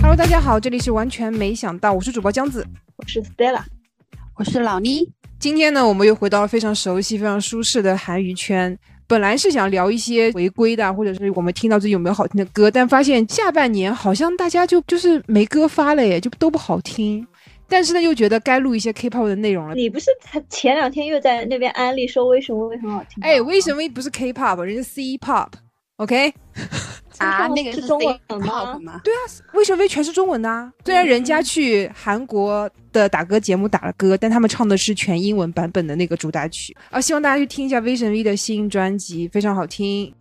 Hello，大家好，这里是完全没想到，我是主播江子，我是 Stella，我是老妮。今天呢，我们又回到了非常熟悉、非常舒适的韩娱圈。本来是想聊一些违规的，或者是我们听到最近有没有好听的歌，但发现下半年好像大家就就是没歌发了耶，就都不好听。但是呢，又觉得该录一些 K-pop 的内容了。你不是才前两天又在那边安利说为什么会很好听？哎，为什么不是 K-pop，人家 C-pop？OK？啊，那个是中文吗？对啊，为什么全是中文的啊？虽然人家去韩国的打歌节目打了歌，但他们唱的是全英文版本的那个主打曲啊。希望大家去听一下 Vision V 的新专辑，非常好听。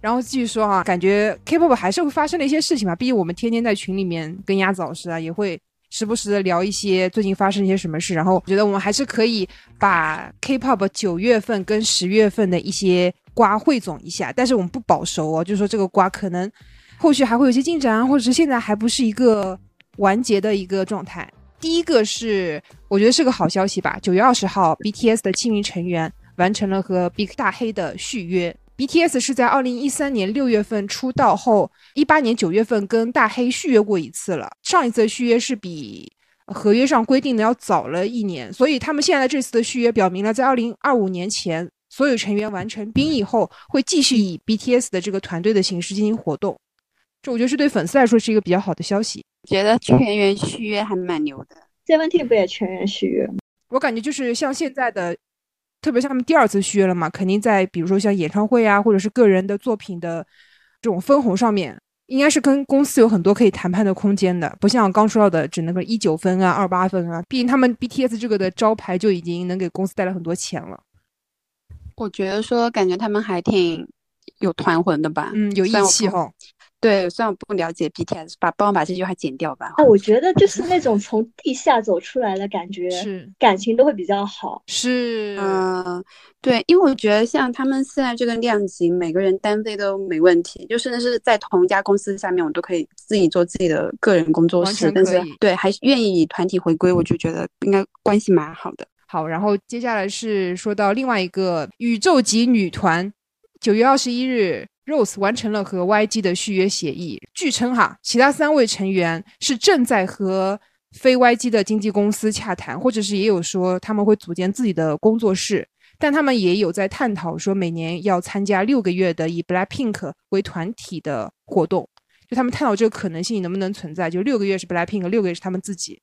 然后继续说啊，感觉 K-pop 还是会发生的一些事情吧。毕竟我们天天在群里面跟鸭子老师啊，也会时不时的聊一些最近发生一些什么事。然后我觉得我们还是可以把 K-pop 九月份跟十月份的一些。瓜汇总一下，但是我们不保熟哦，就是说这个瓜可能后续还会有些进展，或者是现在还不是一个完结的一个状态。第一个是我觉得是个好消息吧，九月二十号，BTS 的七名成员完成了和 Big 大黑的续约。BTS 是在二零一三年六月份出道后，一八年九月份跟大黑续约过一次了，上一次的续约是比合约上规定的要早了一年，所以他们现在这次的续约表明了在二零二五年前。所有成员完成兵役后，会继续以 BTS 的这个团队的形式进行活动。这我觉得是对粉丝来说是一个比较好的消息。觉得全员续约还蛮牛的。Seventeen 不也全员续约吗？我感觉就是像现在的，特别像他们第二次续约了嘛，肯定在比如说像演唱会啊，或者是个人的作品的这种分红上面，应该是跟公司有很多可以谈判的空间的。不像刚说到的只能个一九分啊、二八分啊，毕竟他们 BTS 这个的招牌就已经能给公司带来很多钱了。我觉得说，感觉他们还挺有团魂的吧，嗯，有义气哈。对，虽然我不了解 BTS，把帮我把这句话剪掉吧。啊，我觉得就是那种从地下走出来的感觉，是感情都会比较好。是，嗯，对，因为我觉得像他们现在这个量级，每个人单飞都没问题，就甚至是在同一家公司下面，我都可以自己做自己的个人工作室，但是对，还是愿意以团体回归，我就觉得应该关系蛮好的。好，然后接下来是说到另外一个宇宙级女团，九月二十一日，Rose 完成了和 YG 的续约协议。据称哈，其他三位成员是正在和非 YG 的经纪公司洽谈，或者是也有说他们会组建自己的工作室，但他们也有在探讨说每年要参加六个月的以 Blackpink 为团体的活动，就他们探讨这个可能性能不能存在，就六个月是 Blackpink，六个月是他们自己，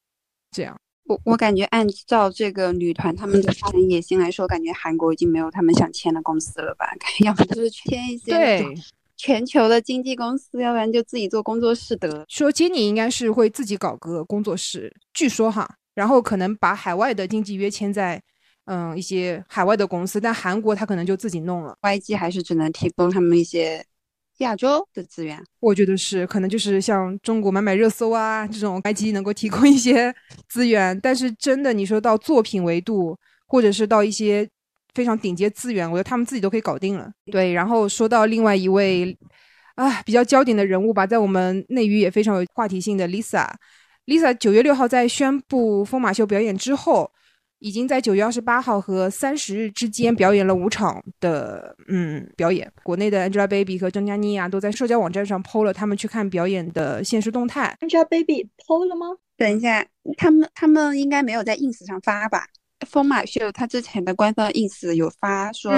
这样。我我感觉按照这个女团他们的发展野心来说，感觉韩国已经没有他们想签的公司了吧？要不就是签一些对全球的经纪公司，要不然就自己做工作室得。说 Jennie 应该是会自己搞个工作室，据说哈，然后可能把海外的经纪约签在嗯一些海外的公司，但韩国他可能就自己弄了。YG 还是只能提供他们一些。亚洲的资源，我觉得是可能就是像中国买买热搜啊这种 IG 能够提供一些 资源，但是真的你说到作品维度，或者是到一些非常顶级资源，我觉得他们自己都可以搞定了。对，然后说到另外一位啊比较焦点的人物吧，在我们内娱也非常有话题性的 Lisa，Lisa 九月六号在宣布疯马秀表演之后。已经在九月二十八号和三十日之间表演了五场的嗯表演。国内的 Angelababy 和张嘉倪啊，都在社交网站上 PO 了他们去看表演的现实动态。Angelababy PO 了吗？等一下，他们他们应该没有在 ins 上发吧？疯马秀他之前的官方 ins 有发说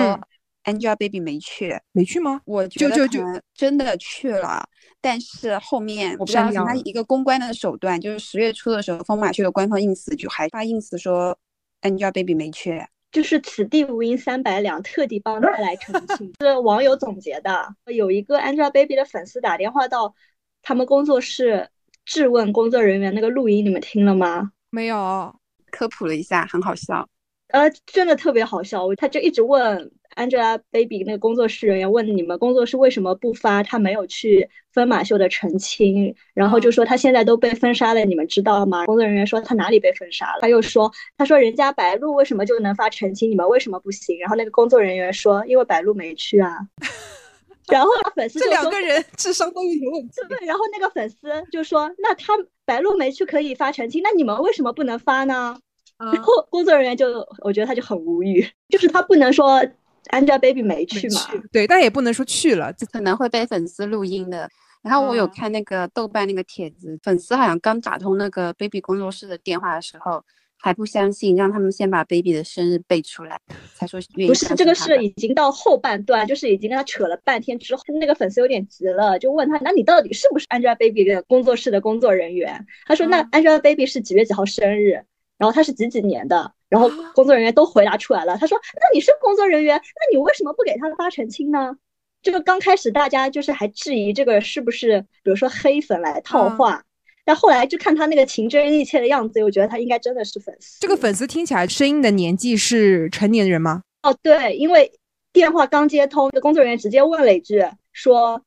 Angelababy 没去，没去吗？我觉得可能真的去了，但是后面我不知道他一个公关的手段，就是十月初的时候，疯马秀的官方 ins 就还发 ins 说。Angelababy 没去，就是此地无银三百两，特地帮他来澄清，是网友总结的。有一个 Angelababy 的粉丝打电话到他们工作室质问工作人员，那个录音你们听了吗？没有，科普了一下，很好笑。呃，真的特别好笑，他就一直问。Angelababy 那个工作室人员问你们工作室为什么不发他没有去分马秀的澄清，然后就说他现在都被封杀了，你们知道吗？工作人员说他哪里被封杀了？他又说他说人家白鹿为什么就能发澄清，你们为什么不行？然后那个工作人员说因为白鹿没去啊。然后粉丝这两个人智商都有点问题。对，然后那个粉丝就说那他白鹿没去可以发澄清，那你们为什么不能发呢？然后工作人员就我觉得他就很无语，就是他不能说。Angelababy 没去嘛？对，但也不能说去了，可能会被粉丝录音的。然后我有看那个豆瓣那个帖子，粉丝好像刚打通那个 Baby 工作室的电话的时候。还不相信，让他们先把 baby 的生日背出来，才说不是这个是已经到后半段，就是已经跟他扯了半天之后，那个粉丝有点急了，就问他，那你到底是不是 Angelababy 的工作室的工作人员？他说，那 Angelababy 是几月几号生日？然后他是几几年的？然后工作人员都回答出来了。他说，那你是工作人员，那你为什么不给他发澄清呢？这个刚开始大家就是还质疑这个是不是，比如说黑粉来套话。但后来就看他那个情真意切的样子，我觉得他应该真的是粉丝。这个粉丝听起来声音的年纪是成年人吗？哦，对，因为电话刚接通，工作人员直接问了一句，说：“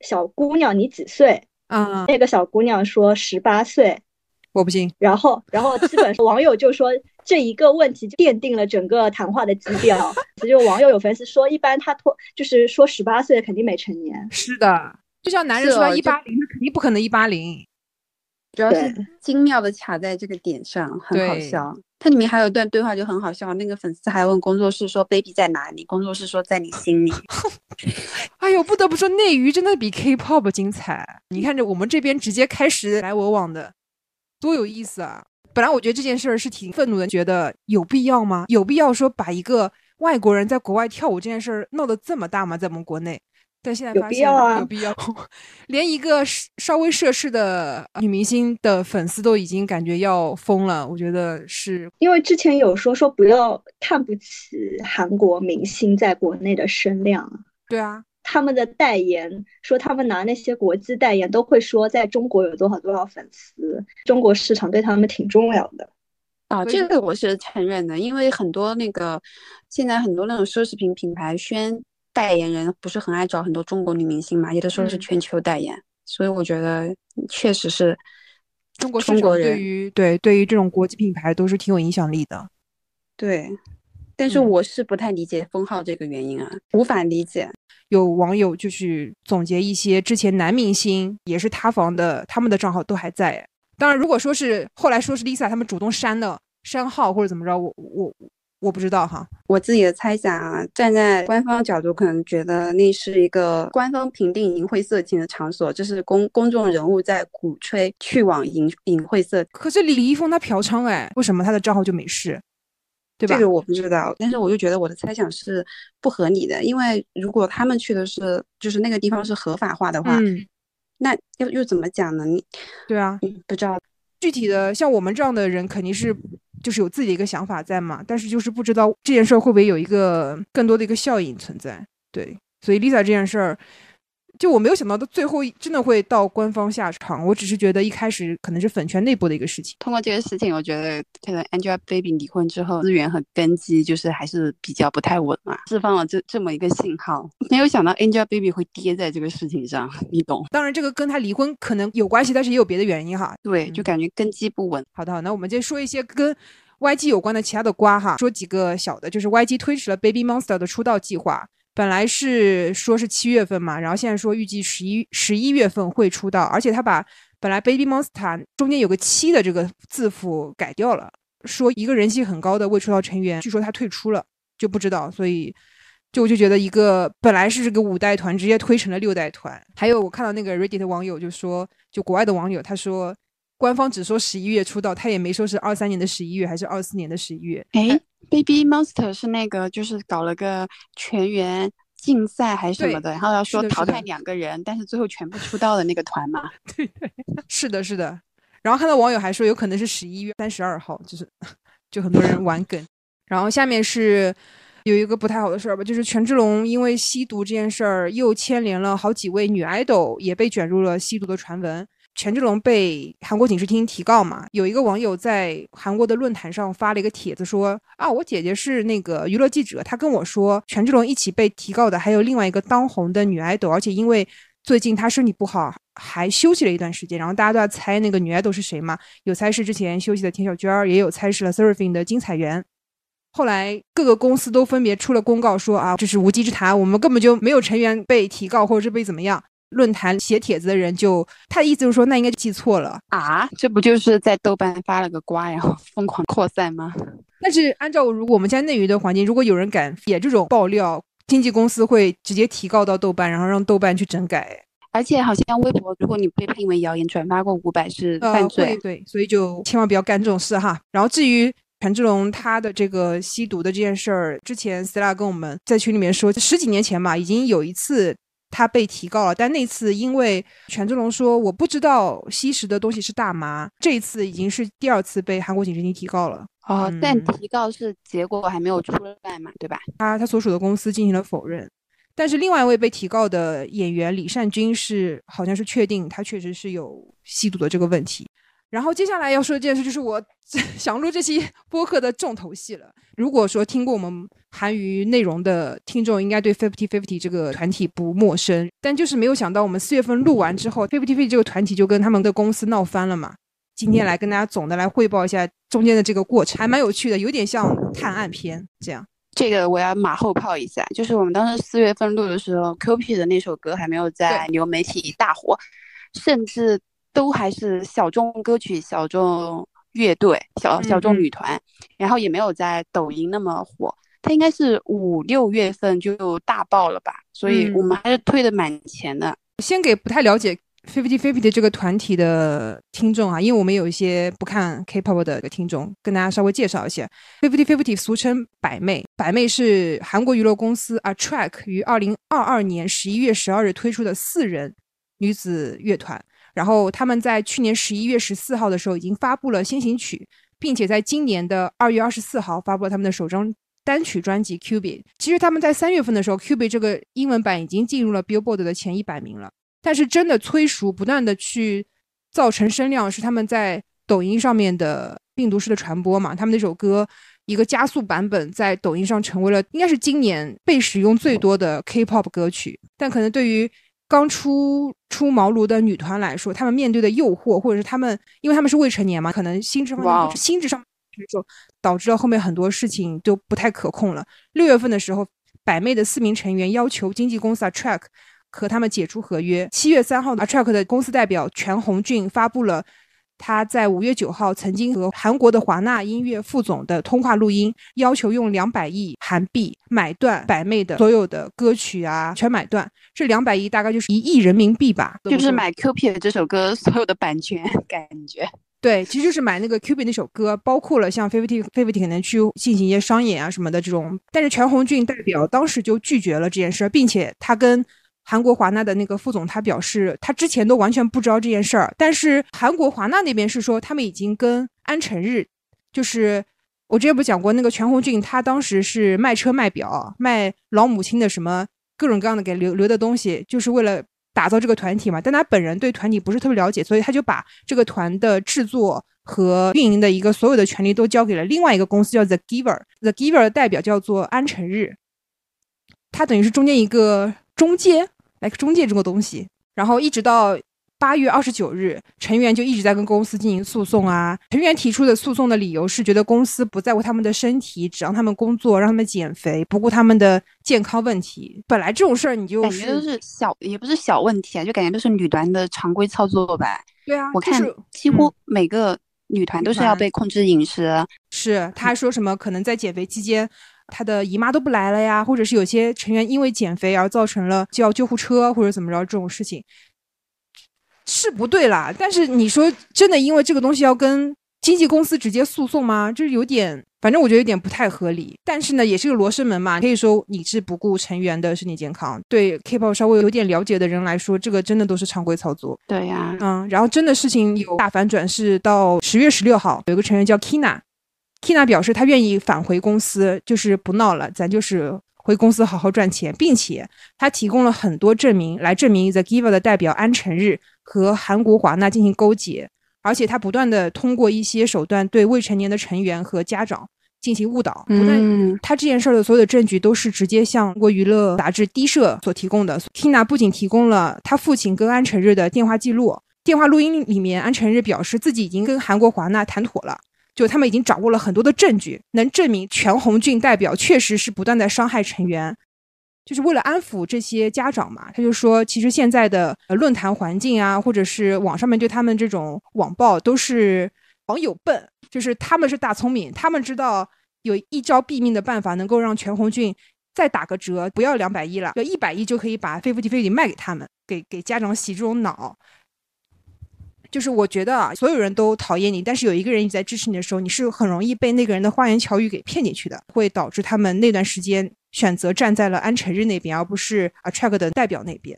小姑娘，你几岁？”嗯，那个小姑娘说十八岁。我不信。然后，然后基本上网友就说这一个问题就奠定了整个谈话的基调。就网友有粉丝说，一般他脱就是说十八岁肯定没成年。是的，就像男人说一八零，他肯定不可能一八零。主要是精妙的卡在这个点上，很好笑。它里面还有一段对话就很好笑，那个粉丝还问工作室说：“baby 在哪里？”工作室说：“在你心里。”哎呦，不得不说内娱真的比 K-pop 精彩。你看着我们这边直接开始来我往的，多有意思啊！本来我觉得这件事儿是挺愤怒的，觉得有必要吗？有必要说把一个外国人在国外跳舞这件事儿闹得这么大吗？在我们国内？但现在发现有必要，连一个稍微涉事的女明星的粉丝都已经感觉要疯了。我觉得是因为之前有说说不要看不起韩国明星在国内的声量。对啊，他们的代言说他们拿那些国际代言都会说在中国有多少多少粉丝，中国市场对他们挺重要的。啊，这个我是承认的，因为很多那个现在很多那种奢侈品品牌宣。代言人不是很爱找很多中国女明星嘛？有的时候是全球代言，所以我觉得确实是中国中国人对于对对于这种国际品牌都是挺有影响力的。对，但是我是不太理解封号这个原因啊，无法理解。有网友就是总结一些之前男明星也是塌房的，他们的账号都还在。当然，如果说是后来说是 Lisa 他们主动删的删号或者怎么着，我我。我不知道哈，我自己的猜想啊，站在官方角度，可能觉得那是一个官方评定淫秽色情的场所，就是公公众人物在鼓吹去往淫淫秽色。可是李易峰他嫖娼哎，为什么他的账号就没事？对吧？这个我不知道，但是我就觉得我的猜想是不合理的，因为如果他们去的是就是那个地方是合法化的话，那又又怎么讲呢？你对啊，不知道具体的，像我们这样的人肯定是。就是有自己的一个想法在嘛，但是就是不知道这件事儿会不会有一个更多的一个效应存在。对，所以 Lisa 这件事儿。就我没有想到，到最后真的会到官方下场。我只是觉得一开始可能是粉圈内部的一个事情。通过这个事情，我觉得可能 Angelababy 离婚之后，资源和根基就是还是比较不太稳嘛，释放了这这么一个信号。没有想到 Angelababy 会跌在这个事情上，你懂？当然，这个跟他离婚可能有关系，但是也有别的原因哈。对，就感觉根基不稳。好的，好那我们再说一些跟 YG 有关的其他的瓜哈，说几个小的，就是 YG 推迟了 Baby Monster 的出道计划。本来是说是七月份嘛，然后现在说预计十一十一月份会出道，而且他把本来 Baby Monster 中间有个七的这个字符改掉了，说一个人气很高的未出道成员，据说他退出了，就不知道，所以就我就觉得一个本来是这个五代团直接推成了六代团。还有我看到那个 Reddit 网友就说，就国外的网友他说，官方只说十一月出道，他也没说是二三年的十一月还是二四年的十一月。哎。Baby Monster 是那个，就是搞了个全员竞赛还是什么的，然后要说淘汰两个人，但是最后全部出道的那个团嘛。对对，是的，是的。然后看到网友还说有可能是十一月三十二号，就是 就很多人玩梗。然后下面是有一个不太好的事儿吧，就是权志龙因为吸毒这件事儿又牵连了好几位女爱豆，也被卷入了吸毒的传闻。权志龙被韩国警视厅提告嘛？有一个网友在韩国的论坛上发了一个帖子，说啊，我姐姐是那个娱乐记者，她跟我说，权志龙一起被提告的还有另外一个当红的女爱豆，而且因为最近她身体不好，还休息了一段时间。然后大家都在猜那个女爱豆是谁嘛？有猜是之前休息的田小娟，也有猜是了 Surfing 的金彩媛。后来各个公司都分别出了公告说啊，这是无稽之谈，我们根本就没有成员被提告或者是被怎么样。论坛写帖子的人就他的意思就是说，那应该记错了啊，这不就是在豆瓣发了个瓜，然后 疯狂扩散吗？但是按照如果我们家内娱的环境，如果有人敢写这种爆料，经纪公司会直接提告到豆瓣，然后让豆瓣去整改。而且好像微博，如果你被定为谣言，转发过五百是犯罪。对，所以就千万不要干这种事哈。然后至于权志龙他的这个吸毒的这件事儿，之前 Stella 跟我们在群里面说，十几年前嘛，已经有一次他被提告了，但那次因为权志龙说我不知道吸食的东西是大麻，这一次已经是第二次被韩国警察厅提告了。哦，但提告是结果还没有出来嘛，对吧？他他所属的公司进行了否认。但是另外一位被提告的演员李善均是好像是确定他确实是有吸毒的这个问题。然后接下来要说一件事，就是我 想录这期播客的重头戏了。如果说听过我们韩语内容的听众，应该对 Fifty Fifty 这个团体不陌生。但就是没有想到，我们四月份录完之后，Fifty Fifty 这个团体就跟他们的公司闹翻了嘛。今天来跟大家总的来汇报一下中间的这个过程，还蛮有趣的，有点像探案片这样。这个我要马后炮一下，就是我们当时四月份录的时候，Q.P 的那首歌还没有在流媒体大火，甚至都还是小众歌曲、小众乐队、小小众女团，然后也没有在抖音那么火。它应该是五六月份就大爆了吧，所以我们还是推的蛮前的。先给不太了解。Fifty Fifty 的这个团体的听众啊，因为我们有一些不看 K-pop 的听众，跟大家稍微介绍一下，Fifty Fifty 俗称百妹，百妹是韩国娱乐公司 Attract 于二零二二年十一月十二日推出的四人女子乐团。然后他们在去年十一月十四号的时候已经发布了先行曲，并且在今年的二月二十四号发布了他们的首张单曲专辑 Cubie。其实他们在三月份的时候，Cubie 这个英文版已经进入了 Billboard 的前一百名了。但是真的催熟，不断的去造成声量，是他们在抖音上面的病毒式的传播嘛？他们那首歌一个加速版本在抖音上成为了应该是今年被使用最多的 K-pop 歌曲。但可能对于刚出出茅庐的女团来说，她们面对的诱惑，或者是她们因为她们是未成年嘛，可能心智方面心智上导致了后面很多事情都不太可控了。六月份的时候，百媚的四名成员要求经纪公司 A Track。和他们解除合约。七月三号，Attract 的公司代表全红俊发布了他在五月九号曾经和韩国的华纳音乐副总的通话录音，要求用两百亿韩币买断百妹的所有的歌曲啊，全买断。这两百亿大概就是一亿人民币吧，就是买 Cupid 这首歌所有的版权，感觉对，其实就是买那个 Cupid 那首歌，包括了像 Fifty Fifty 可能去进行一些商演啊什么的这种。但是全红俊代表当时就拒绝了这件事，并且他跟韩国华纳的那个副总，他表示他之前都完全不知道这件事儿，但是韩国华纳那边是说他们已经跟安成日，就是我之前不讲过那个全红俊，他当时是卖车卖表卖老母亲的什么各种各样的给留留的东西，就是为了打造这个团体嘛。但他本人对团体不是特别了解，所以他就把这个团的制作和运营的一个所有的权利都交给了另外一个公司，叫 The Giver。The Giver 的代表叫做安成日，他等于是中间一个中介。来中介这个东西，然后一直到八月二十九日，成员就一直在跟公司进行诉讼啊。成员提出的诉讼的理由是觉得公司不在乎他们的身体，只让他们工作，让他们减肥，不顾他们的健康问题。本来这种事儿你就感觉都是小，也不是小问题啊，就感觉都是女团的常规操作吧。对啊，我看几乎每个女团都是要被控制饮食。是，他还说什么可能在减肥期间。他的姨妈都不来了呀，或者是有些成员因为减肥而造成了叫救护车或者怎么着这种事情，是不对啦。但是你说真的，因为这个东西要跟经纪公司直接诉讼吗？就是有点，反正我觉得有点不太合理。但是呢，也是个罗生门嘛，可以说你是不顾成员的身体健康。对 K-pop 稍微有点了解的人来说，这个真的都是常规操作。对呀，嗯，然后真的事情有大反转，是到十月十六号，有个成员叫 Kina。Kina 表示，他愿意返回公司，就是不闹了，咱就是回公司好好赚钱，并且他提供了很多证明来证明 The Giver 的代表安成日和韩国华纳进行勾结，而且他不断的通过一些手段对未成年的成员和家长进行误导。嗯，他这件事的所有的证据都是直接向国娱乐杂志低社所提供的。Tina 不仅提供了他父亲跟安成日的电话记录，电话录音里面安成日表示自己已经跟韩国华纳谈妥了。就他们已经掌握了很多的证据，能证明全红俊代表确实是不断在伤害成员，就是为了安抚这些家长嘛。他就说，其实现在的论坛环境啊，或者是网上面对他们这种网暴，都是网友笨，就是他们是大聪明，他们知道有一招毙命的办法，能够让全红俊再打个折，不要两百亿了，要一百亿就可以把 Fifty Fifty 卖给他们，给给家长洗这种脑。就是我觉得啊，所有人都讨厌你，但是有一个人一直在支持你的时候，你是很容易被那个人的花言巧语给骗进去的，会导致他们那段时间选择站在了安晨日那边，而不是 Attract 的代表那边。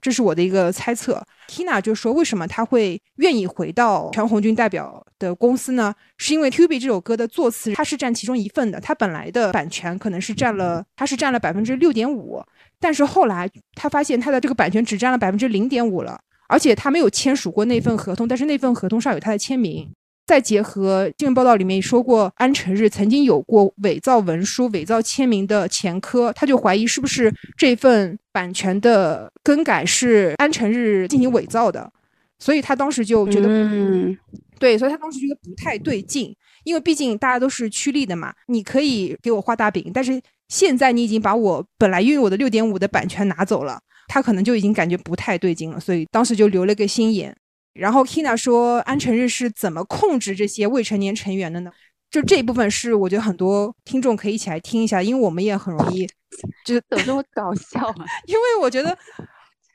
这是我的一个猜测。Tina 就说，为什么他会愿意回到全红军代表的公司呢？是因为 Q B 这首歌的作词，他是占其中一份的，他本来的版权可能是占了，他是占了百分之六点五，但是后来他发现他的这个版权只占了百分之零点五了。而且他没有签署过那份合同，但是那份合同上有他的签名。再结合新闻报道里面说过，安晨日曾经有过伪造文书、伪造签名的前科，他就怀疑是不是这份版权的更改是安晨日进行伪造的，所以他当时就觉得，嗯，对，所以他当时觉得不太对劲，因为毕竟大家都是趋利的嘛，你可以给我画大饼，但是现在你已经把我本来拥有的六点五的版权拿走了。他可能就已经感觉不太对劲了，所以当时就留了个心眼。然后 Kina 说，安晨日是怎么控制这些未成年成员的呢？就这一部分是我觉得很多听众可以一起来听一下，因为我们也很容易，就是怎么这么搞笑啊？因为我觉得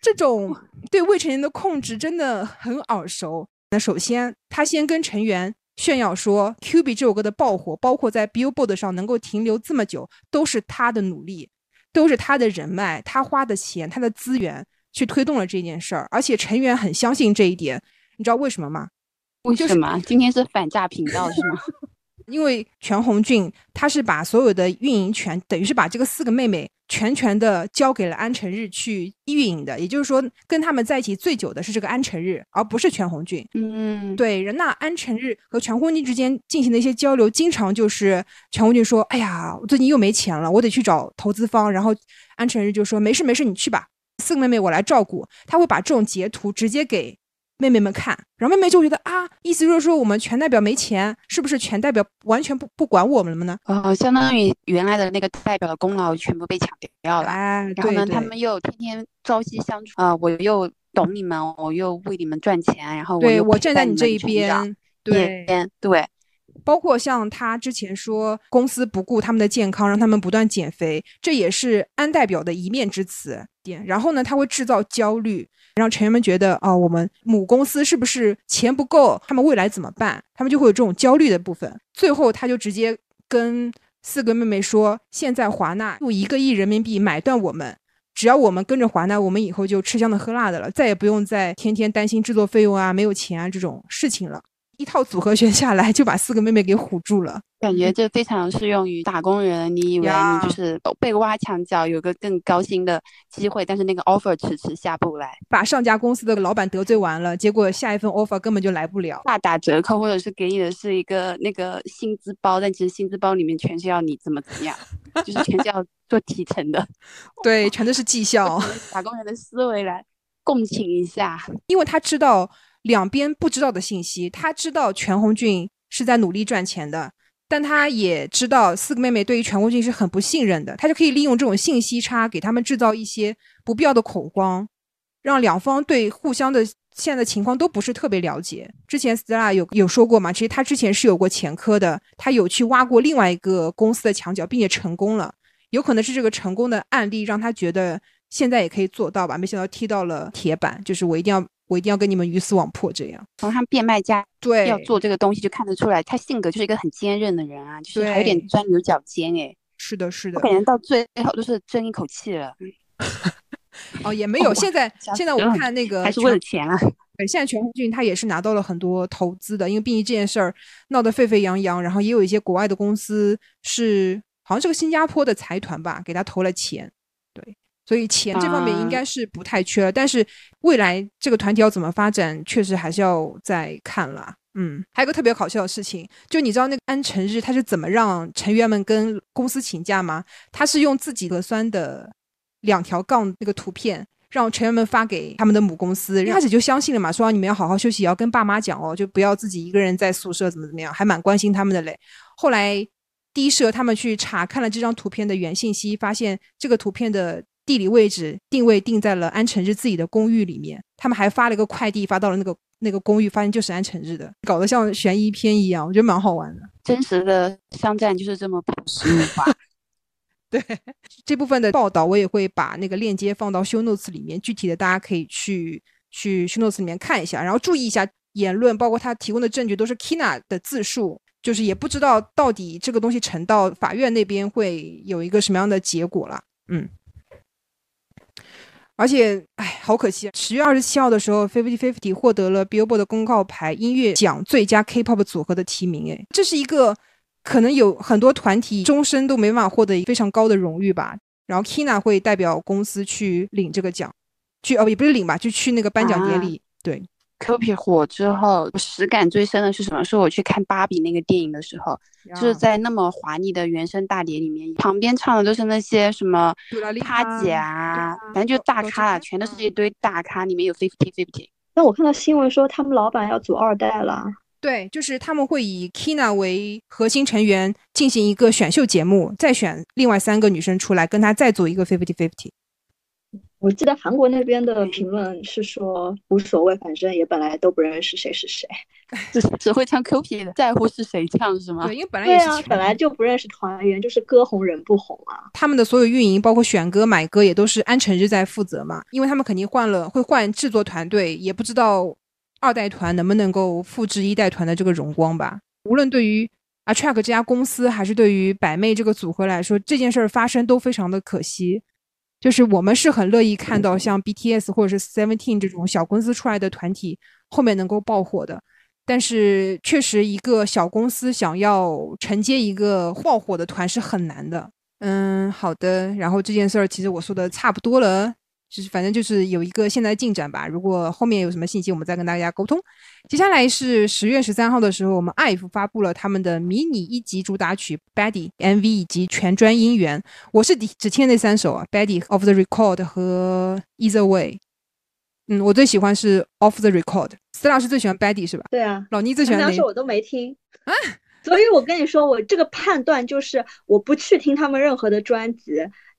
这种对未成年的控制真的很耳熟。那首先，他先跟成员炫耀说，Q B 这首歌的爆火，包括在 Billboard 上能够停留这么久，都是他的努力。都是他的人脉，他花的钱，他的资源去推动了这件事儿，而且成员很相信这一点。你知道为什么吗？为什么？今天是反诈频道是吗？因为全红俊他是把所有的运营权，等于是把这个四个妹妹全权的交给了安晨日去运营的。也就是说，跟他们在一起最久的是这个安晨日，而不是全红俊。嗯，对。那安晨日和全红俊之间进行的一些交流，经常就是全红俊说：“哎呀，我最近又没钱了，我得去找投资方。”然后安晨日就说：“没事没事，你去吧，四个妹妹我来照顾。”他会把这种截图直接给。妹妹们看，然后妹妹就觉得啊，意思就是说我们全代表没钱，是不是全代表完全不不管我们了呢？哦，相当于原来的那个代表的功劳全部被抢掉了。哎，然后呢，他们又天天朝夕相处啊，我又懂你们，我又为你们赚钱，然后对我站在你这一边，对对。包括像他之前说公司不顾他们的健康，让他们不断减肥，这也是安代表的一面之词。点，然后呢，他会制造焦虑，让成员们觉得啊，我们母公司是不是钱不够？他们未来怎么办？他们就会有这种焦虑的部分。最后，他就直接跟四个妹妹说：“现在华纳用一个亿人民币买断我们，只要我们跟着华纳，我们以后就吃香的喝辣的了，再也不用再天天担心制作费用啊、没有钱啊这种事情了。”一套组合拳下来，就把四个妹妹给唬住了。感觉这非常适用于打工人。你以为你就是被挖墙脚，有个更高薪的机会，但是那个 offer 迟迟下不来，把上家公司的老板得罪完了，结果下一份 offer 根本就来不了，大打折扣，或者是给你的是一个那个薪资包，但其实薪资包里面全是要你怎么怎么样，就是全是要做提成的。对，全都是绩效。打工人的思维来共情一下，因为他知道。两边不知道的信息，他知道全红俊是在努力赚钱的，但他也知道四个妹妹对于全红俊是很不信任的，他就可以利用这种信息差，给他们制造一些不必要的恐慌，让两方对互相的现在的情况都不是特别了解。之前 Stella 有有说过嘛，其实他之前是有过前科的，他有去挖过另外一个公司的墙角，并且成功了，有可能是这个成功的案例让他觉得现在也可以做到吧，没想到踢到了铁板，就是我一定要。我一定要跟你们鱼死网破，这样从他变卖家对要做这个东西就看得出来，他性格就是一个很坚韧的人啊，就是还有点钻牛角尖哎。是的，是的，我感觉到最后都是争一口气了。哦，也没有，现在现在我们看那个还是为了钱啊。对，现在全红俊他也是拿到了很多投资的，因为毕竟这件事儿闹得沸沸扬扬，然后也有一些国外的公司是好像是个新加坡的财团吧，给他投了钱。对。所以钱这方面应该是不太缺了，但是未来这个团体要怎么发展，确实还是要再看了。嗯，还有个特别搞笑的事情，就你知道那个安成日他是怎么让成员们跟公司请假吗？他是用自己核酸的两条杠那个图片，让成员们发给他们的母公司，一开始就相信了嘛，说你们要好好休息，也要跟爸妈讲哦，就不要自己一个人在宿舍怎么怎么样，还蛮关心他们的嘞。后来第一社他们去查看了这张图片的原信息，发现这个图片的。地理位置定位定在了安城日自己的公寓里面，他们还发了一个快递发到了那个那个公寓，发现就是安城日的，搞得像悬疑片一样，我觉得蛮好玩的。真实的商战就是这么朴实无华。对这部分的报道，我也会把那个链接放到 show notes 里面，具体的大家可以去去 show notes 里面看一下，然后注意一下言论，包括他提供的证据都是 Kina 的自述，就是也不知道到底这个东西呈到法院那边会有一个什么样的结果了。嗯，而且，哎，好可惜，十月二十七号的时候，Fifty Fifty 获得了 Billboard 的公告牌音乐奖最佳 K-pop 组合的提名，哎，这是一个。可能有很多团体终身都没办法获得非常高的荣誉吧。然后 Kina 会代表公司去领这个奖，去哦也不是领吧，就去那个颁奖典礼。对，Kopi 火之后，我实感最深的是什么？是我去看芭比那个电影的时候，就是在那么华丽的原声大碟里面，旁边唱的都是那些什么他姐啊，反正就大咖了，全都是一堆大咖，里面有 Fifty Fifty。那我看到新闻说他们老板要组二代了。对，就是他们会以 Kina 为核心成员进行一个选秀节目，再选另外三个女生出来跟他再组一个 fifty fifty。我记得韩国那边的评论是说无所谓，反正也本来都不认识谁是谁，只只会唱 Q P 的，在乎是谁唱是吗？对，因为本来也是本来就不认识团员，就是歌红人不红啊。他们的所有运营，包括选歌、买歌，也都是安成日在负责嘛，因为他们肯定换了，会换制作团队，也不知道。二代团能不能够复制一代团的这个荣光吧？无论对于 Attract 这家公司，还是对于百媚这个组合来说，这件事儿发生都非常的可惜。就是我们是很乐意看到像 BTS 或者是 Seventeen 这种小公司出来的团体后面能够爆火的，但是确实一个小公司想要承接一个爆火的团是很难的。嗯，好的。然后这件事儿其实我说的差不多了。就是反正就是有一个现在的进展吧，如果后面有什么信息，我们再跟大家沟通。接下来是十月十三号的时候，我们 IVE 发布了他们的迷你一级主打曲《Body》MV 以及全专音源。我是只只听那三首啊，《Body》、《Off the Record》和《Either Way》。嗯，我最喜欢是《Off the Record》。司老师最喜欢《Body》是吧？对啊。老倪最喜欢哪首？我都没听啊。所以我跟你说，我这个判断就是我不去听他们任何的专辑。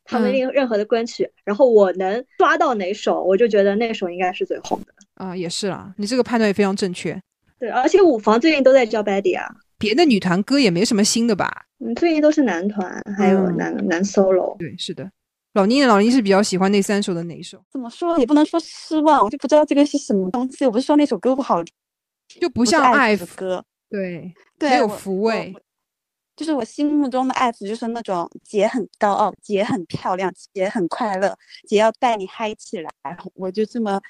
他们任任何的歌曲，然后我能抓到哪首，我就觉得那首应该是最红的啊，也是啦，你这个判断也非常正确。对，而且舞房最近都在教 Betty 啊，别的女团歌也没什么新的吧？嗯，最近都是男团，还有男男 solo。对，是的。老宁，老宁是比较喜欢那三首的哪一首？怎么说也不能说失望，我就不知道这个是什么东西。我不是说那首歌不好，就不像爱的歌，对，没有抚慰。就是我心目中的 F，就是那种姐很高傲，姐很漂亮，姐很快乐，姐要带你嗨起来。我就这么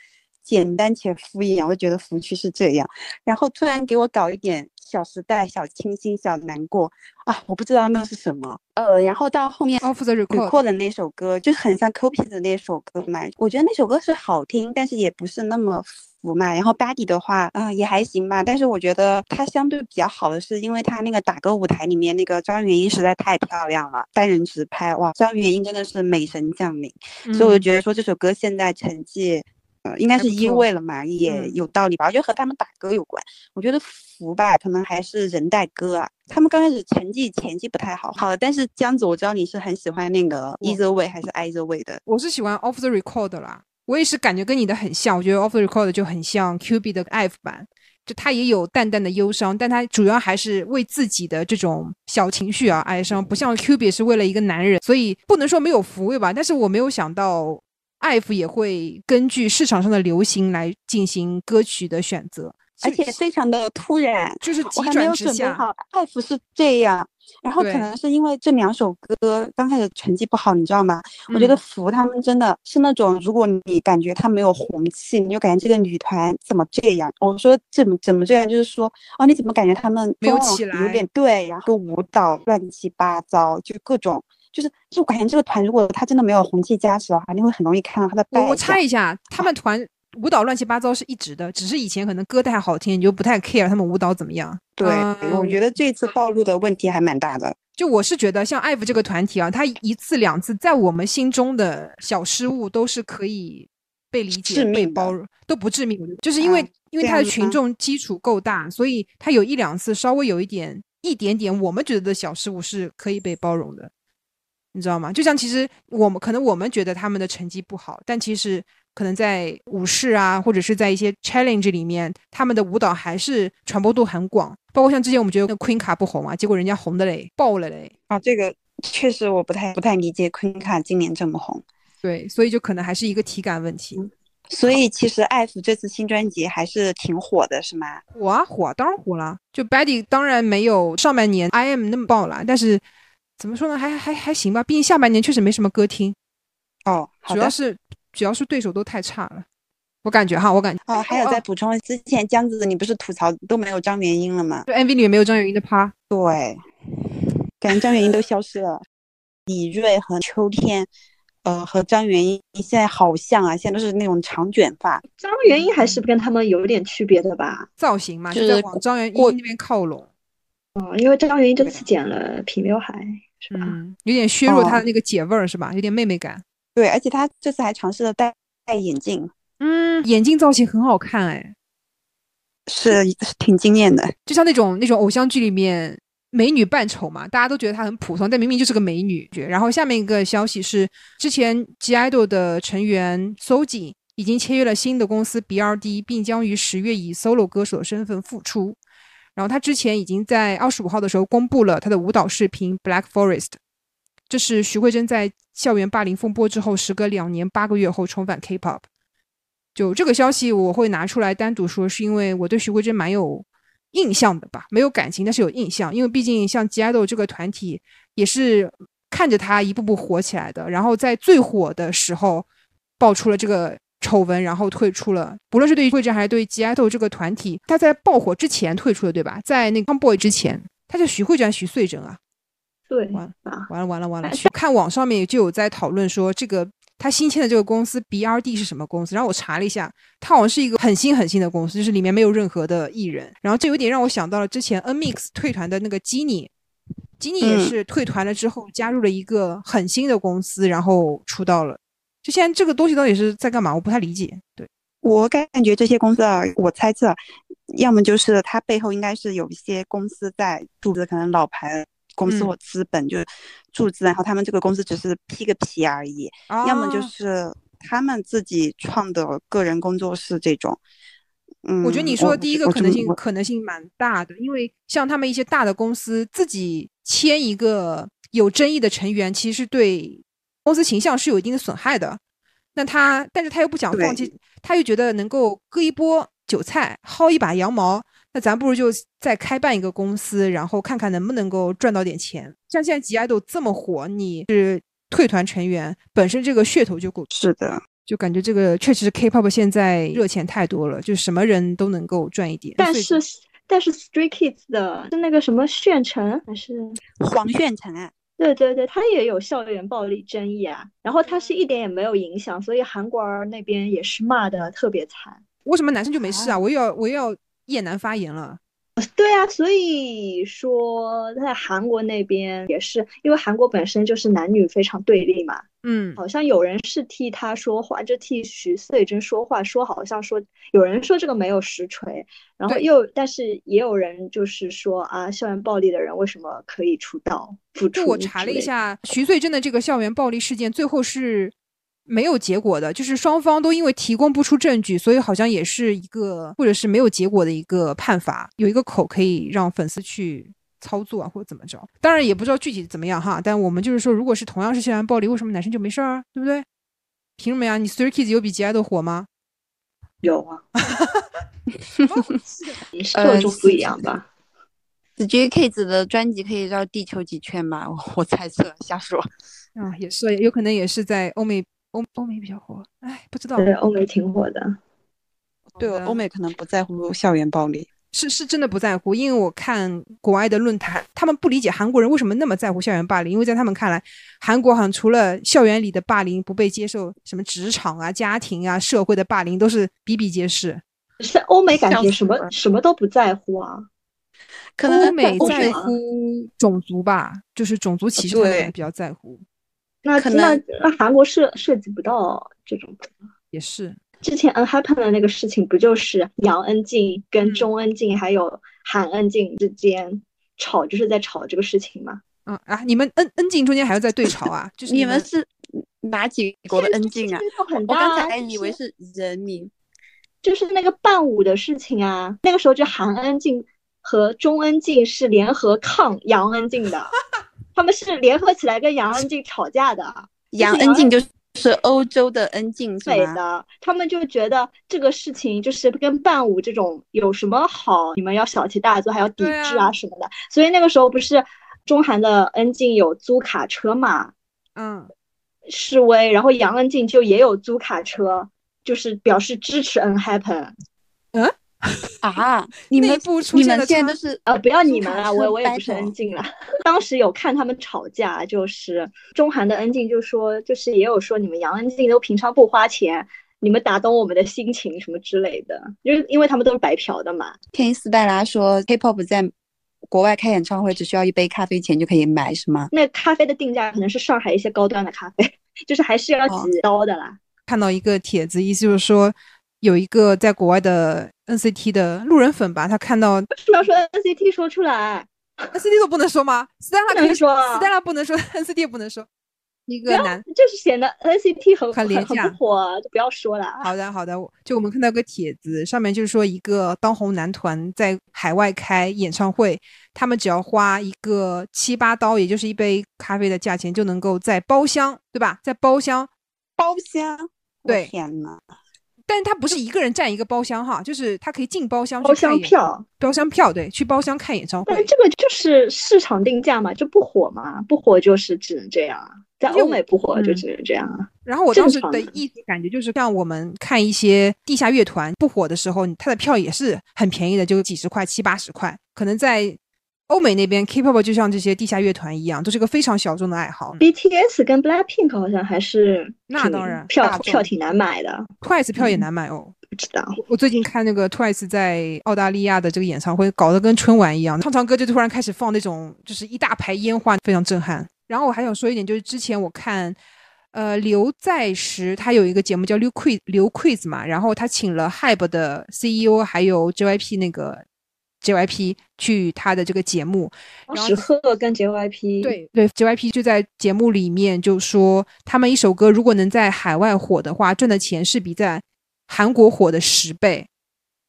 简单且敷衍，我就觉得服区是这样。然后突然给我搞一点小时代、小清新、小难过啊！我不知道那是什么。呃，然后到后面 Off the Record 的那首歌，就很像 Copy 的那首歌嘛。我觉得那首歌是好听，但是也不是那么。服嘛，然后 Body 的话嗯也还行吧，但是我觉得它相对比较好的是，因为它那个打歌舞台里面那个张元英实在太漂亮了，单人直拍哇，张元英真的是美神降临，所以我就觉得说这首歌现在成绩呃应该是一位了嘛，也有道理吧，我觉得和他们打歌有关。我觉得服吧，可能还是人带歌啊，他们刚开始成绩前期不太好，好，但是江子我知道你是很喜欢那个 Either Way 还是 Either Way 的，我是喜欢 Off the Record 啦。我也是感觉跟你的很像，我觉得 Off the Record 就很像 Q B 的 F 版，就他也有淡淡的忧伤，但他主要还是为自己的这种小情绪而哀伤，不像 Q B 是为了一个男人，所以不能说没有抚慰吧。但是我没有想到 F 也会根据市场上的流行来进行歌曲的选择，而且非常的突然，就是急转直下。F 是这样。然后可能是因为这两首歌刚开始成绩不好，你知道吗？我觉得福他们真的是那种，如果你感觉他没有红气，你就感觉这个女团怎么这样？我说怎么怎么这样？就是说，哦，你怎么感觉他们没有起来？有点对，然后舞蹈乱七八糟，就各种，就是就感觉这个团如果他真的没有红气加持的话，你会很容易看到他的败。我猜一下，他们团。舞蹈乱七八糟是一直的，只是以前可能歌太好听，你就不太 care 他们舞蹈怎么样。对，我觉得这次暴露的问题还蛮大的。就我是觉得，像 IVE 这个团体啊，他一次两次在我们心中的小失误都是可以被理解、被包容，都不致命。就是因为因为他的群众基础够大，所以他有一两次稍微有一点一点点我们觉得的小失误是可以被包容的，你知道吗？就像其实我们可能我们觉得他们的成绩不好，但其实。可能在舞室啊，或者是在一些 challenge 里面，他们的舞蹈还是传播度很广。包括像之前我们觉得 Queen 卡不红啊，结果人家红的嘞，爆了嘞。啊，这个确实我不太不太理解 Queen 卡今年这么红。对，所以就可能还是一个体感问题。所以其实 F 这次新专辑还是挺火的，是吗？火啊火，当然火了。就 Betty 当然没有上半年 I Am 那么爆了，但是怎么说呢，还还还行吧。毕竟下半年确实没什么歌听。哦，主要是主要是对手都太差了，我感觉哈，我感觉。哦，还有再补充，之前江子你不是吐槽都没有张元英了吗？就 MV 里面没有张元英的趴。对，感觉张元英都消失了。李锐和秋天。呃，和张元英现在好像啊，现在都是那种长卷发。张元英还是跟他们有点区别的吧？造型嘛，就是往张元英那边靠拢。哦，因为张元英这次剪了平刘海，是吧？有点削弱她的那个姐味儿，是吧？有点妹妹感。对，而且他这次还尝试了戴戴眼镜。嗯，眼镜造型很好看，哎，是挺惊艳的，就像那种那种偶像剧里面。美女扮丑嘛，大家都觉得她很普通，但明明就是个美女。然后下面一个消息是，之前 G IDOL 的成员 Soji 已经签约了新的公司 BRD，并将于十月以 solo 歌手的身份复出。然后他之前已经在二十五号的时候公布了他的舞蹈视频《Black Forest》，这是徐慧珍在校园霸凌风波之后，时隔两年八个月后重返 K-pop。就这个消息，我会拿出来单独说，是因为我对徐慧珍蛮有。印象的吧，没有感情，但是有印象，因为毕竟像 g i d o 这个团体也是看着他一步步火起来的，然后在最火的时候爆出了这个丑闻，然后退出了。不论是对于慧珍还是对 g i d o 这个团体，他在爆火之前退出的，对吧？在那个 Boy 之前，他叫徐慧珍徐穗珍啊？对，完完了完了完了！去看网上面就有在讨论说这个。他新签的这个公司 BRD 是什么公司？然后我查了一下，它好像是一个很新很新的公司，就是里面没有任何的艺人。然后这有点让我想到了之前 NMIX 退团的那个 Jennie，Jennie 也是退团了之后加入了一个很新的公司，然后出道了。就现在这个东西到底是在干嘛？我不太理解。对我感觉这些公司啊，我猜测，要么就是它背后应该是有一些公司在注资，可能老牌。公司或资本就是注资，然后他们这个公司只是披个皮而已，要么就是他们自己创的个人工作室这种。嗯，我觉得你说的第一个可能性可能性蛮大的，因为像他们一些大的公司自己签一个有争议的成员，其实对公司形象是有一定的损害的。那他，但是他又不想放弃，他又觉得能够割一波韭菜，薅一把羊毛。那咱不如就再开办一个公司，然后看看能不能够赚到点钱。像现在 G IDOL 这么火，你是退团成员，本身这个噱头就够。是的，就感觉这个确实是 K-pop 现在热钱太多了，就什么人都能够赚一点。但是但是 Stray Kids 的是那个什么炫成还是黄炫成啊？对对对，他也有校园暴力争议啊，然后他是一点也没有影响，所以韩国儿那边也是骂的特别惨。为什么男生就没事啊？我又要我又要。叶楠发言了，对啊，所以说在韩国那边也是，因为韩国本身就是男女非常对立嘛，嗯，好像有人是替他说话，就替徐穗珍说话，说好像说有人说这个没有实锤，然后又但是也有人就是说啊，校园暴力的人为什么可以出道？就我查了一下，徐穗珍的这个校园暴力事件最后是。没有结果的，就是双方都因为提供不出证据，所以好像也是一个，或者是没有结果的一个判罚，有一个口可以让粉丝去操作啊，或者怎么着。当然也不知道具体怎么样哈，但我们就是说，如果是同样是校园暴力，为什么男生就没事儿，对不对？凭什么呀？你 Three Kids 有比 G IDOL 火吗？有啊，受众不一样吧？Stray Kids 的专辑可以绕地球几圈吧？我猜测，瞎说。啊，也是，有可能也是在欧美。欧欧美比较火，哎，不知道。对，欧美挺火的。对，欧美可能不在乎校园暴力，是是真的不在乎。因为我看国外的论坛，他们不理解韩国人为什么那么在乎校园霸凌，因为在他们看来，韩国好像除了校园里的霸凌不被接受，什么职场啊、家庭啊、社会的霸凌都是比比皆是。是欧美感觉什么什么都不在乎啊？可能欧美在乎种族吧，就是种族歧视比较在乎。那那那韩国涉涉及不到这种，也是之前 Unhappen 的那个事情，不就是杨恩静跟钟恩静还有韩恩静之间吵，就是在吵这个事情吗？嗯啊，你们恩恩静中间还要再对吵啊？就是你们是哪几国的恩静啊？我刚才还以为是人民，就是那个伴舞的事情啊。那个时候就韩恩静和钟恩静是联合抗杨恩静的，他们是联合起来跟杨恩静吵架的。杨恩静就是欧洲的恩静，对的。他们就觉得这个事情就是跟伴舞这种有什么好？你们要小题大做，还要抵制啊什么的。所以那个时候不是中韩的恩静有租卡车嘛？嗯。示威，然后杨恩静就也有租卡车，就是表示支持 N Happen。嗯啊，你们不你们现在都是呃，不要你们了，我我也不是恩静了。当时有看他们吵架，就是中韩的恩静就说，就是也有说你们杨恩静都平常不花钱，你们打动我们的心情什么之类的，就是因为他们都是白嫖的嘛。听斯黛拉说，K-pop 在国外开演唱会只需要一杯咖啡钱就可以买，是吗？那咖啡的定价可能是上海一些高端的咖啡，就是还是要几刀的啦。看到一个帖子，意思就是说，有一个在国外的 NCT 的路人粉吧，他看到为什么要说 NCT 说出来？NCT 都不能说吗？Stella 可以说，Stella 不能说，NCT 也不能说。一个男，就是显得 NCT 很很廉价，不火，就不要说了。好的，好的，就我们看到个帖子，上面就是说一个当红男团在海外开演唱会，他们只要花一个七八刀，也就是一杯咖啡的价钱，就能够在包厢，对吧？在包厢，包厢，对，天呐。但是他不是一个人占一个包厢哈，就是他可以进包厢包厢票，包厢票对，去包厢看演唱会。但这个就是市场定价嘛，就不火嘛，不火就是只能这样啊，在欧美不火就只能这样啊。然后我当时的意思感觉就是，像我们看一些地下乐团不火的时候，他的票也是很便宜的，就几十块、七八十块，可能在。欧美那边 K-pop 就像这些地下乐团一样，都是个非常小众的爱好。BTS 跟 Blackpink 好像还是那当然票票挺难买的，Twice 票也难买哦。不知道，我最近看那个 Twice 在澳大利亚的这个演唱会，搞得跟春晚一样，唱唱歌就突然开始放那种就是一大排烟花，非常震撼。然后我还想说一点，就是之前我看，呃，刘在石他有一个节目叫刘 Quiz 刘 Quiz 嘛，然后他请了 Hype 的 CEO 还有 JYP 那个。JYP 去他的这个节目，时赫跟 JYP 对对，JYP 就在节目里面就说，他们一首歌如果能在海外火的话，赚的钱是比在韩国火的十倍，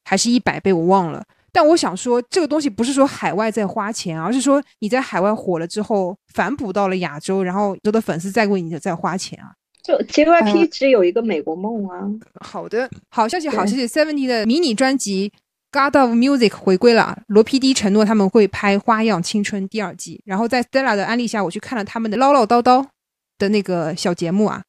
还是一百倍，我忘了。但我想说，这个东西不是说海外在花钱，而是说你在海外火了之后，反哺到了亚洲，然后洲的粉丝再为你再花钱啊。就 JYP 只有一个美国梦啊。好的，好消息，好消息，Seventy 的迷你专辑。God of Music 回归了，罗 PD 承诺他们会拍《花样青春》第二季。然后在 Stella 的安利下，我去看了他们的唠唠叨叨的那个小节目啊，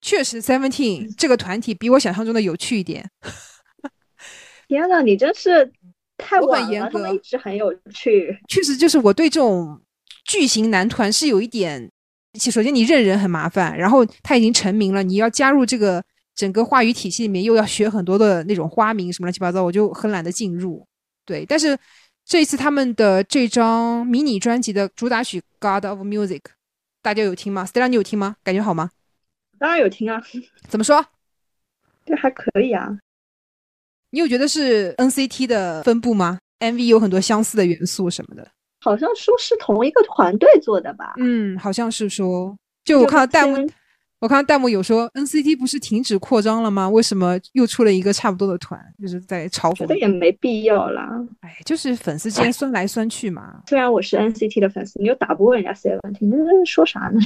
确实 Seventeen 这个团体比我想象中的有趣一点。天呐，你真是太很严格，一直很有趣。确实，就是我对这种巨型男团是有一点，首先你认人很麻烦，然后他已经成名了，你要加入这个。整个话语体系里面又要学很多的那种花名什么乱七八糟，我就很懒得进入。对，但是这一次他们的这张迷你专辑的主打曲《God of Music》，大家有听吗？Stella，你有听吗？感觉好吗？当然有听啊。怎么说？这还可以啊。你有觉得是 NCT 的分布吗？MV 有很多相似的元素什么的。好像说是同一个团队做的吧？嗯，好像是说，就我看到弹幕。我看弹幕有说 NCT 不是停止扩张了吗？为什么又出了一个差不多的团？就是在嘲讽。这也没必要啦。哎，就是粉丝之间酸来酸去嘛。虽然我是 NCT 的粉丝，你又打不过人家 Seventeen，你在说啥呢？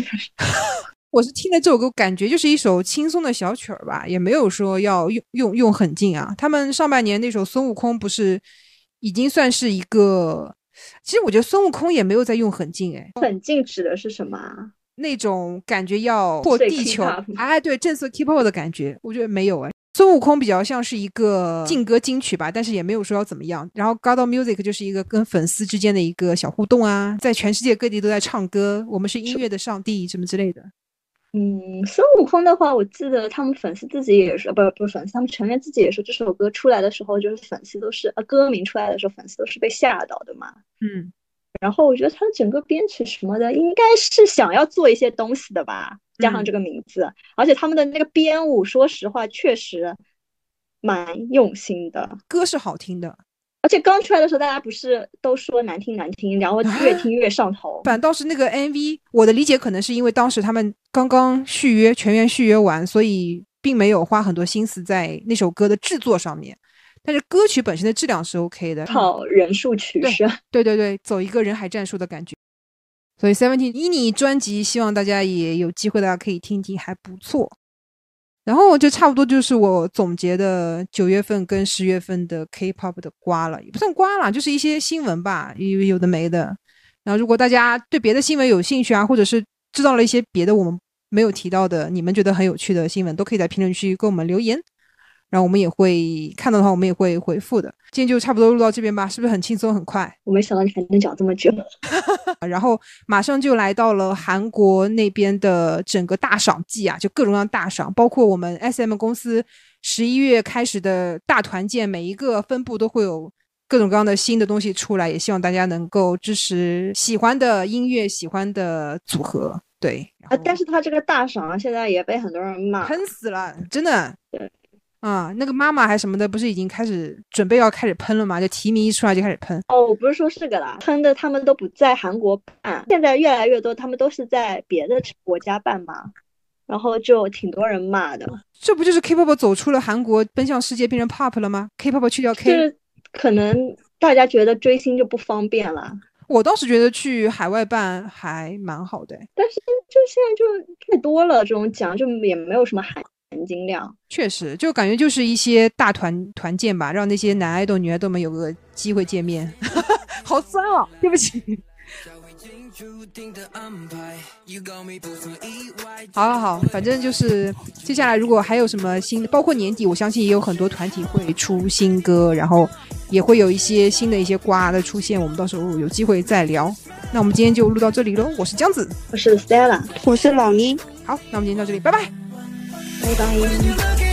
我是听了这首歌，感觉就是一首轻松的小曲儿吧，也没有说要用用用很劲啊。他们上半年那首孙悟空不是已经算是一个，其实我觉得孙悟空也没有在用很劲哎。很劲指的是什么？那种感觉要破地球，哎，对，正色 K-pop 的感觉，我觉得没有哎。孙悟空比较像是一个劲歌金曲吧，但是也没有说要怎么样。然后 God Music 就是一个跟粉丝之间的一个小互动啊，在全世界各地都在唱歌，我们是音乐的上帝什么之类的。嗯，孙悟空的话，我记得他们粉丝自己也是，不不是粉丝，他们成员自己也说，这首歌出来的时候，就是粉丝都是呃歌名出来的时候，粉丝都是被吓到的嘛。嗯。然后我觉得他整个编曲什么的，应该是想要做一些东西的吧，加上这个名字，而且他们的那个编舞，说实话确实蛮用心的，歌是好听的，而且刚出来的时候，大家不是都说难听难听，然后越听越上头。反倒是那个 MV，我的理解可能是因为当时他们刚刚续约，全员续约完，所以并没有花很多心思在那首歌的制作上面。但是歌曲本身的质量是 OK 的，靠人数取胜。对对对，走一个人海战术的感觉。所以 Seventeen 以你专辑，希望大家也有机会，大家可以听听，还不错。然后就差不多就是我总结的九月份跟十月份的 K-pop 的瓜了，也不算瓜了，就是一些新闻吧，有有的没的。然后如果大家对别的新闻有兴趣啊，或者是知道了一些别的我们没有提到的，你们觉得很有趣的新闻，都可以在评论区给我们留言。然后我们也会看到的话，我们也会回复的。今天就差不多录到这边吧，是不是很轻松很快？我没想到你还能讲这么久。然后马上就来到了韩国那边的整个大赏季啊，就各种各样大赏，包括我们 SM 公司十一月开始的大团建，每一个分部都会有各种各样的新的东西出来，也希望大家能够支持喜欢的音乐、喜欢的组合。对啊，但是他这个大赏现在也被很多人骂，喷死了，真的。对。啊，那个妈妈还什么的，不是已经开始准备要开始喷了吗？就提名一出来就开始喷。哦，我不是说是个啦，喷的他们都不在韩国办，现在越来越多，他们都是在别的国家办嘛，然后就挺多人骂的。这不就是 K-pop 走出了韩国，奔向世界，变成 pop 了吗？K-pop 去掉 K，就是可能大家觉得追星就不方便了。我倒是觉得去海外办还蛮好的，但是就现在就太多了，这种奖就也没有什么含。含金量确实，就感觉就是一些大团团建吧，让那些男爱豆、女爱豆们有个机会见面。好酸哦，对不起。好好好，反正就是接下来如果还有什么新的，包括年底，我相信也有很多团体会出新歌，然后也会有一些新的一些瓜的出现，我们到时候有机会再聊。那我们今天就录到这里喽，我是江子，我是 Stella，我是老倪。好，那我们今天到这里，拜拜。拜拜。